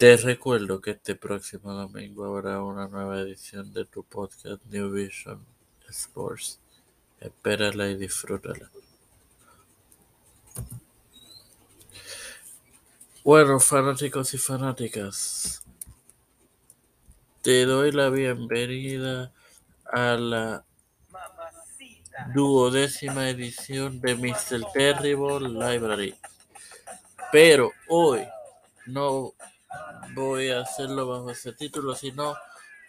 Te recuerdo que este próximo domingo habrá una nueva edición de tu podcast New Vision Sports. Espérala y disfrútala. Bueno, fanáticos y fanáticas, te doy la bienvenida a la duodécima edición de Mr. Terrible Library. Pero hoy no voy a hacerlo bajo ese título, sino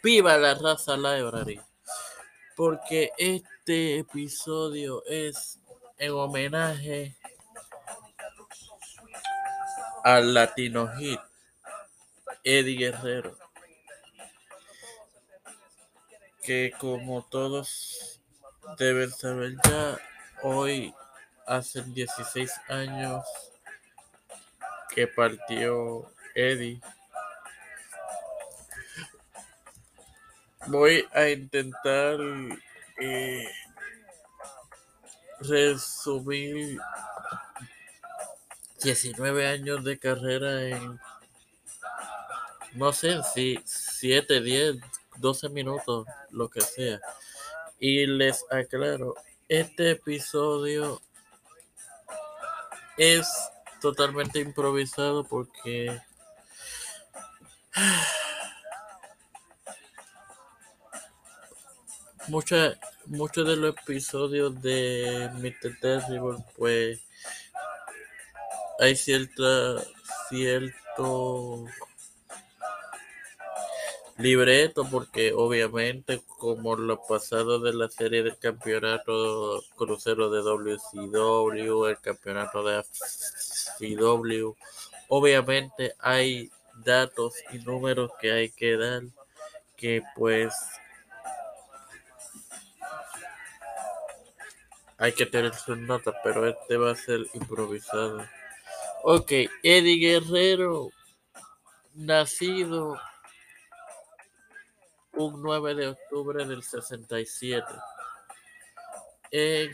Viva la Raza Library. Porque este episodio es en homenaje al Latino Hit, Eddie Guerrero. Que como todos deben saber ya, hoy hacen 16 años que partió Eddie. Voy a intentar eh, resumir 19 años de carrera en, no sé, si 7, 10, 12 minutos, lo que sea. Y les aclaro, este episodio es totalmente improvisado porque muchos de los episodios de Mr. Terrible pues hay cierta cierto libreto porque obviamente como lo pasado de la serie del campeonato crucero de WCW, el campeonato de CW, obviamente hay datos y números que hay que dar que pues hay que tener sus notas, pero este va a ser improvisado. Ok, Eddie Guerrero, nacido un 9 de octubre del 67 en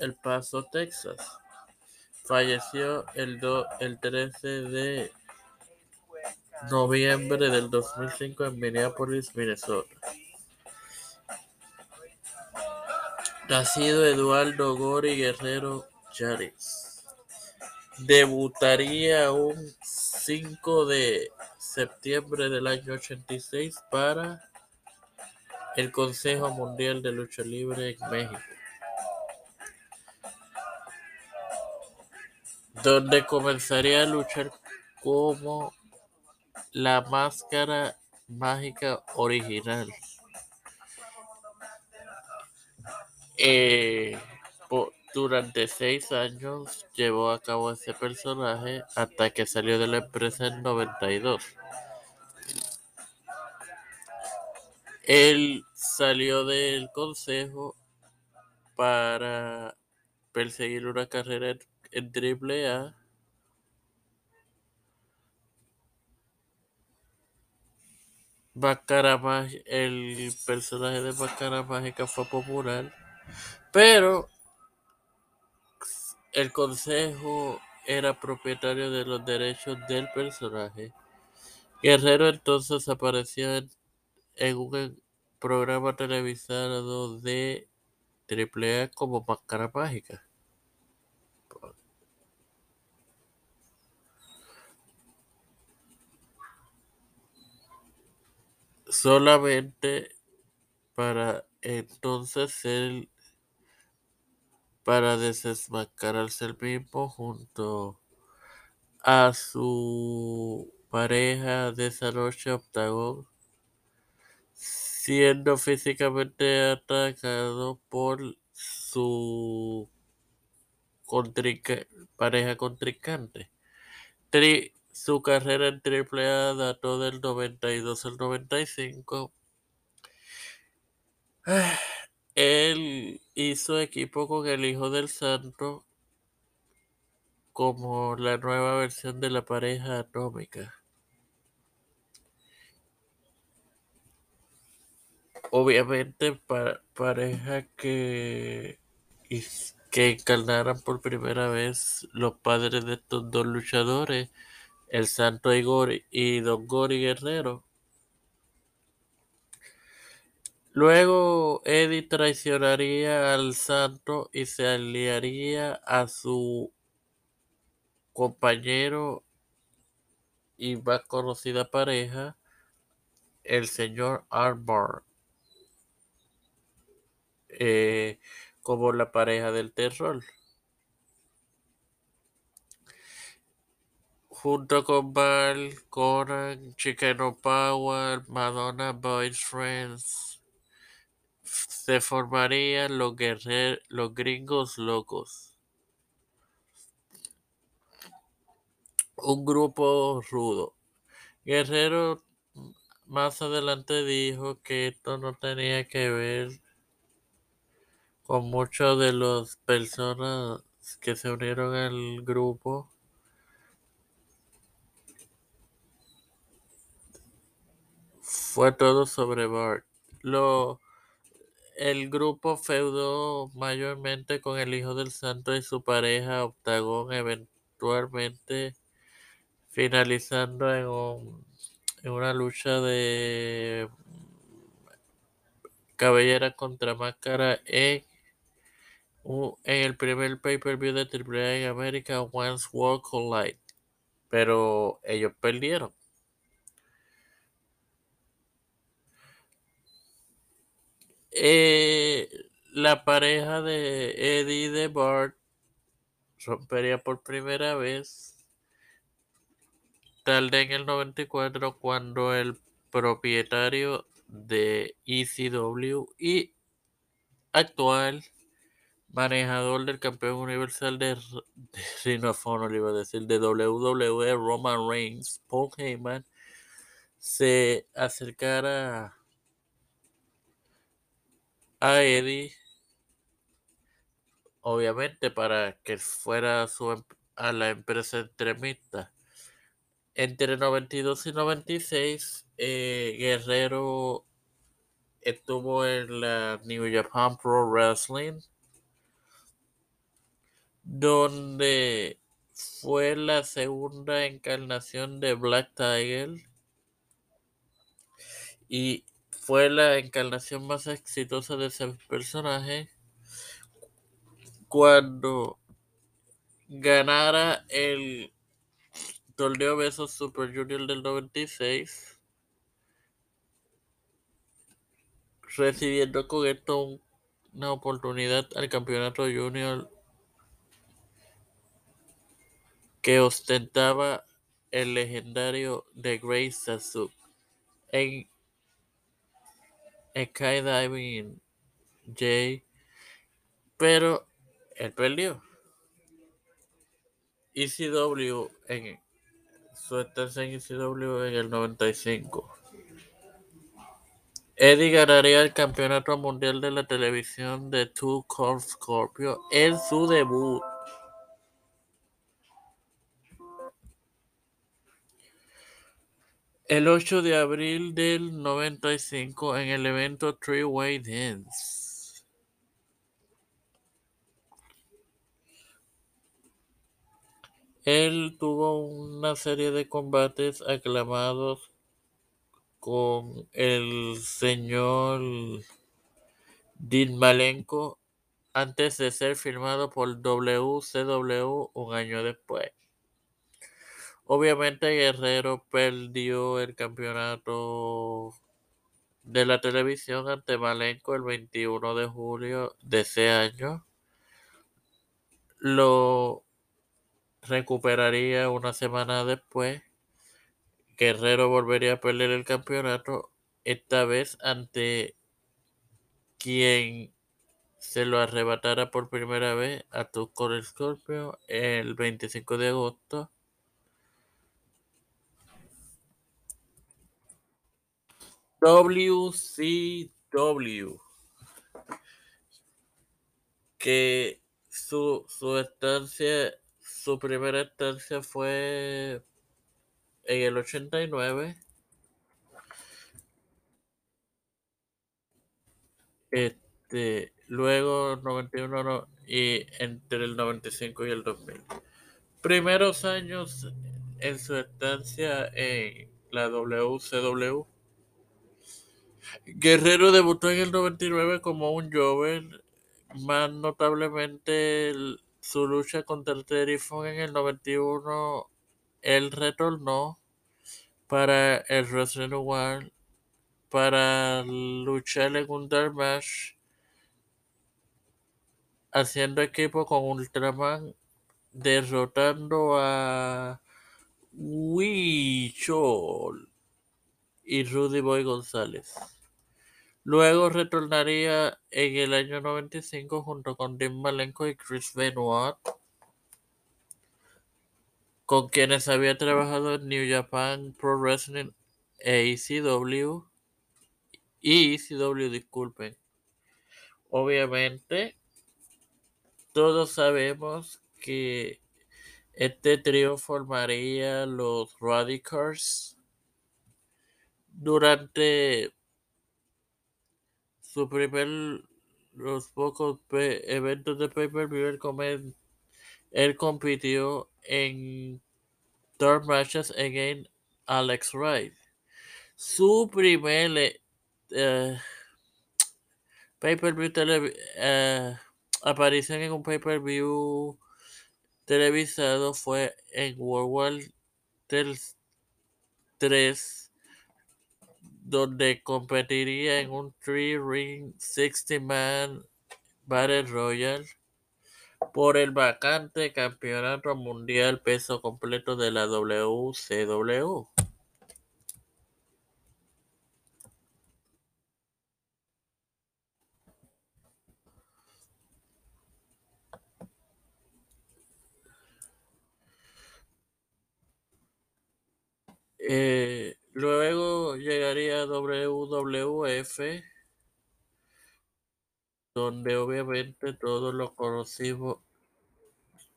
El Paso, Texas. Falleció el, el 13 de noviembre del 2005 en Minneapolis, Minnesota. Nacido Eduardo Gori Guerrero Charis. Debutaría un 5 de septiembre del año 86 para el Consejo Mundial de Lucha Libre en México, donde comenzaría a luchar como la Máscara Mágica original. Eh, durante seis años llevó a cabo ese personaje hasta que salió de la empresa en 92. Él salió del consejo para perseguir una carrera en Triple El personaje de Baccara Mágica fue popular, pero el consejo era propietario de los derechos del personaje. Guerrero entonces apareció en en un programa televisado de AAA como Máscara Mágica. Solamente para entonces él para desmascararse el mismo junto a su pareja de esa noche siendo físicamente atacado por su pareja contrincante. Su carrera en AAA dató del 92 al 95. Él hizo equipo con el Hijo del Santo como la nueva versión de la pareja atómica. obviamente pareja que, que encarnaran por primera vez los padres de estos dos luchadores, el Santo Igor y Don Gori Guerrero. Luego Eddie traicionaría al Santo y se aliaría a su compañero y más conocida pareja, el señor Armbar, eh, como la pareja del terror. Junto con Val, Conan, Chicano Power, Madonna Boys Friends, se formarían los, los gringos locos. Un grupo rudo. Guerrero más adelante dijo que esto no tenía que ver con muchos de las personas que se unieron al grupo. Fue todo sobre Bart. Lo, el grupo feudó mayormente con el Hijo del Santo y su pareja Octagon, eventualmente finalizando en, en una lucha de cabellera contra máscara en, en el primer pay-per-view de AAA en América, Once World Collide. Pero ellos perdieron. Eh, la pareja de Eddie de Bart rompería por primera vez tal en el 94 cuando el propietario de ECW y actual manejador del campeón universal de, de le iba a decir, de WWE, Roman Reigns, Paul Heyman, se acercara a Eddie, obviamente para que fuera su, a la empresa entremista. Entre 92 y 96, eh, Guerrero estuvo en la New Japan Pro Wrestling, donde fue la segunda encarnación de Black Tiger y fue la encarnación más exitosa de ese personaje cuando ganara el torneo Besos Super Junior del 96 recibiendo con esto una oportunidad al campeonato junior que ostentaba el legendario The Great Sasuke en Skydiving J, pero él perdió. ECW en su estancia en ECW en el 95. Eddie ganaría el campeonato mundial de la televisión de Two Core Scorpio en su debut. El 8 de abril del 95 en el evento Three Way Dance. Él tuvo una serie de combates aclamados con el señor Dean Malenko antes de ser firmado por WCW un año después. Obviamente Guerrero perdió el campeonato de la televisión ante Malenko el 21 de julio de ese año. Lo recuperaría una semana después. Guerrero volvería a perder el campeonato, esta vez ante quien se lo arrebatara por primera vez a Tucor Scorpio el 25 de agosto. WCW que su, su estancia, su primera estancia fue en el 89. Este, luego 91 y entre el 95 y el 2000. Primeros años en su estancia en la WCW. Guerrero debutó en el 99 como un joven, más notablemente su lucha contra Terry Funk en el 91. Él retornó para el Wrestling One para luchar en un Dark Match haciendo equipo con Ultraman, derrotando a Wichol y Rudy Boy González. Luego retornaría en el año 95 junto con Dean Malenko y Chris Benoit, con quienes había trabajado en New Japan Pro Wrestling e ECW. Y ECW, disculpen. Obviamente, todos sabemos que este trío formaría los Radicals durante su primer los pocos eventos de pay-per-view él, compitió en third matches against Alex Wright. Su primer uh, pay-per-view uh, aparición en un pay-per-view televisado fue en World War 3 donde competiría en un 3-ring 60-man Battle Royal por el vacante campeonato mundial peso completo de la WCW. Eh, luego llegaría WWF, donde obviamente todos lo conocimos.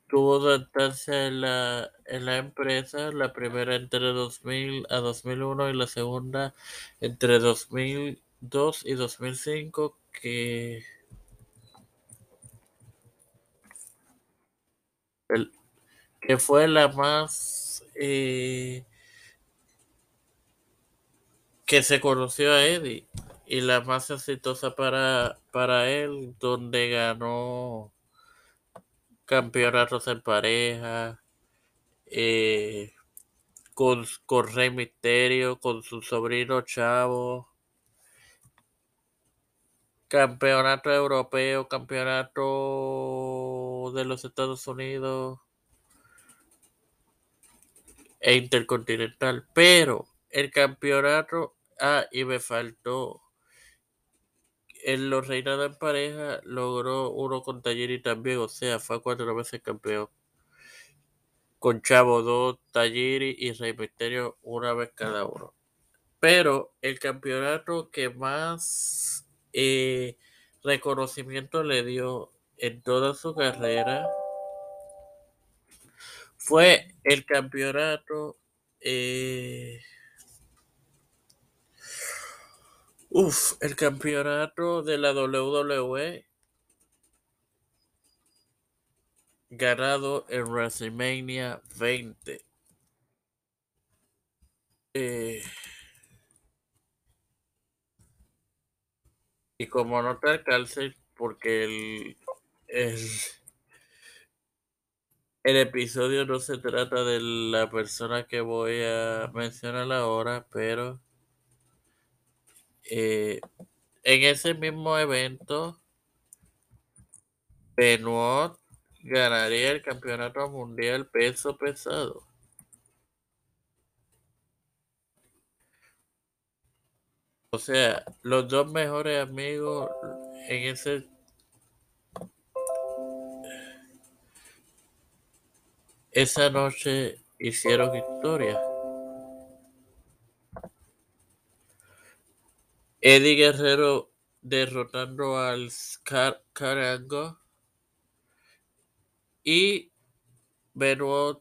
Tuvo adaptarse en la, en la empresa, la primera entre 2000 a 2001 y la segunda entre 2002 y 2005, que, el, que fue la más eh, que se conoció a Eddie y la más exitosa para, para él, donde ganó campeonatos en pareja, eh, con, con Rey Misterio, con su sobrino Chavo, campeonato europeo, campeonato de los Estados Unidos e intercontinental, pero el campeonato Ah, y me faltó. En los reinados en pareja logró uno con Talliri también, o sea, fue cuatro veces campeón. Con Chavo 2, Talliri y Rey Misterio una vez cada uno. Pero el campeonato que más eh, reconocimiento le dio en toda su carrera fue el campeonato eh, Uf, el campeonato de la WWE ganado en WrestleMania 20. Eh, y como no te alcance, porque el, el, el episodio no se trata de la persona que voy a mencionar ahora, pero eh, en ese mismo evento, Benoit ganaría el campeonato mundial peso pesado. O sea, los dos mejores amigos en ese esa noche hicieron historia. Eddie Guerrero derrotando al Carango y Benoit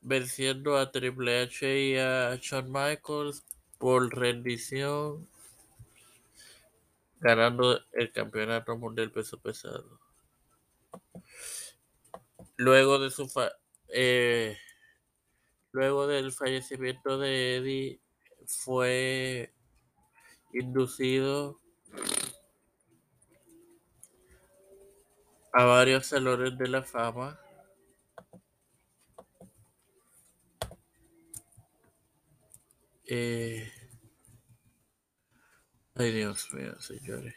venciendo a Triple H y a Shawn Michaels por rendición, ganando el campeonato mundial peso pesado. Luego de su eh, Luego del fallecimiento de Eddie, fue inducido a varios salones de la fama. Eh, ay, Dios mío, señores.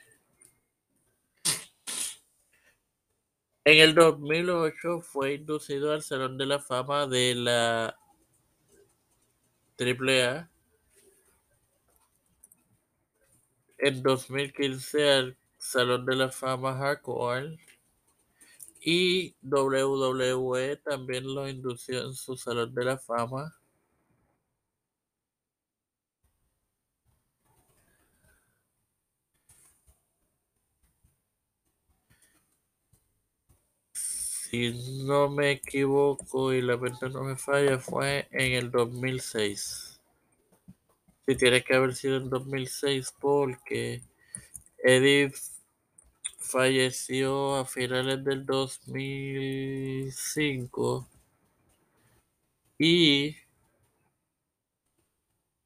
En el 2008 fue inducido al Salón de la Fama de la AAA. En 2015 al Salón de la Fama Hardcore. Y WWE también lo indució en su Salón de la Fama. si no me equivoco y la mente no me falla, fue en el 2006. Si tiene que haber sido en 2006 porque Eddie falleció a finales del 2005 y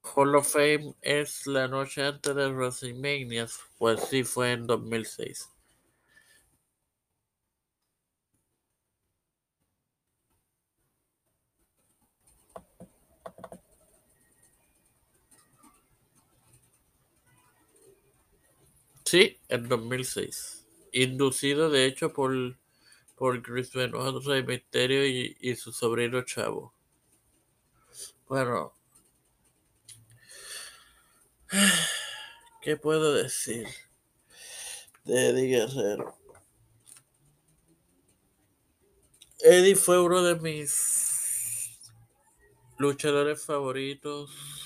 Hall of Fame es la noche antes de WrestleMania, pues sí fue en 2006. Sí, en 2006. Inducido de hecho por, por Chris Benoit, Rey Misterio y, y su sobrino Chavo. Bueno, ¿qué puedo decir de Eddie Guerrero? Eddie fue uno de mis luchadores favoritos.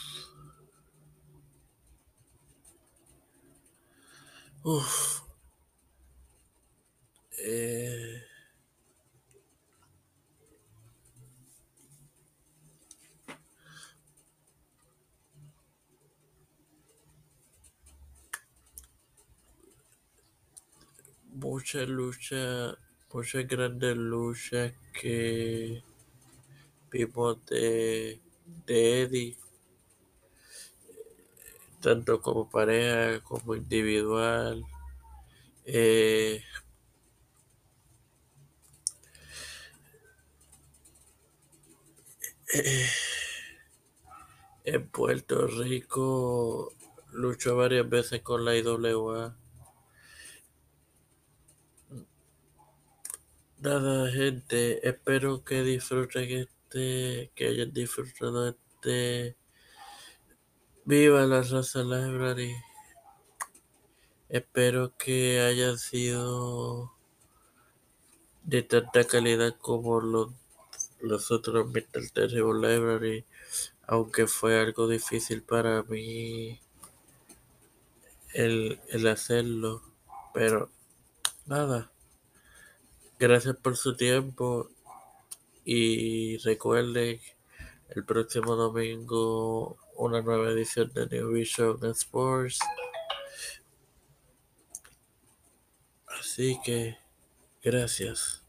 Uf. Eh, mucha lucha, muchas grandes luchas que vimos de, de Eddie, tanto como pareja como individual. Eh, eh, en Puerto Rico luchó varias veces con la IWA. Nada, gente, espero que disfruten este, que hayan disfrutado este Viva la Raza Library. Espero que haya sido de tanta calidad como los, los otros Metal Terrible Library, aunque fue algo difícil para mí el, el hacerlo, pero nada. Gracias por su tiempo y recuerden el próximo domingo una nueva edición de New Vision Sports. Así que gracias.